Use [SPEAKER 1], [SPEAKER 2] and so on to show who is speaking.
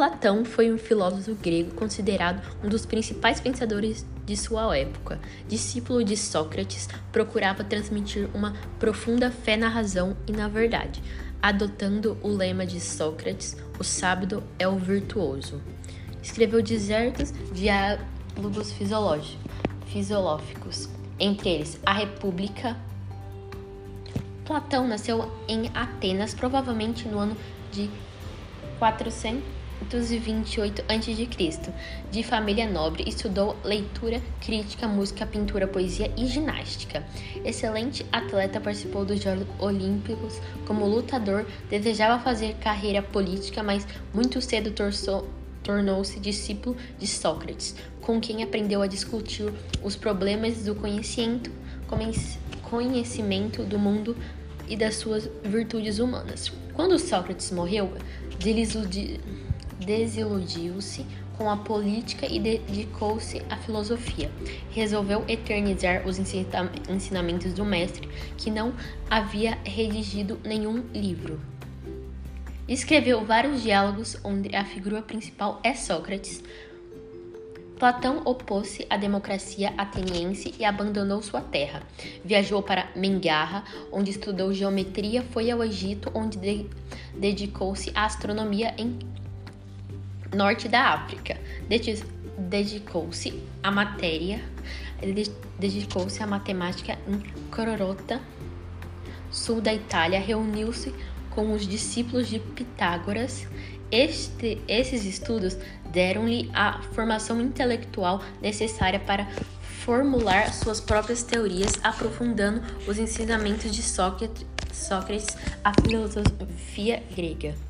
[SPEAKER 1] Platão foi um filósofo grego considerado um dos principais pensadores de sua época. Discípulo de Sócrates, procurava transmitir uma profunda fé na razão e na verdade, adotando o lema de Sócrates: o sábio é o virtuoso. Escreveu desertos diálogos filosóficos, entre eles A República. Platão nasceu em Atenas, provavelmente no ano de 428 a.C. De família nobre, estudou leitura, crítica, música, pintura, poesia e ginástica. Excelente atleta, participou dos Jogos Olímpicos como lutador, desejava fazer carreira política, mas muito cedo tornou-se discípulo de Sócrates, com quem aprendeu a discutir os problemas do conhecimento, conhecimento do mundo e das suas virtudes humanas. Quando Sócrates morreu, desiludiu-se com a política e dedicou-se à filosofia. Resolveu eternizar os ensinamentos do mestre, que não havia redigido nenhum livro. Escreveu vários diálogos onde a figura principal é Sócrates, Platão opôs-se à democracia ateniense e abandonou sua terra. Viajou para Mengarra, onde estudou geometria, foi ao Egito, onde de dedicou-se à astronomia em norte da África. Dedicou-se à matéria, dedicou-se à matemática em Crorota, sul da Itália, reuniu-se com os discípulos de Pitágoras este, esses estudos deram-lhe a formação intelectual necessária para formular suas próprias teorias, aprofundando os ensinamentos de Sócrates, Sócrates a filosofia grega.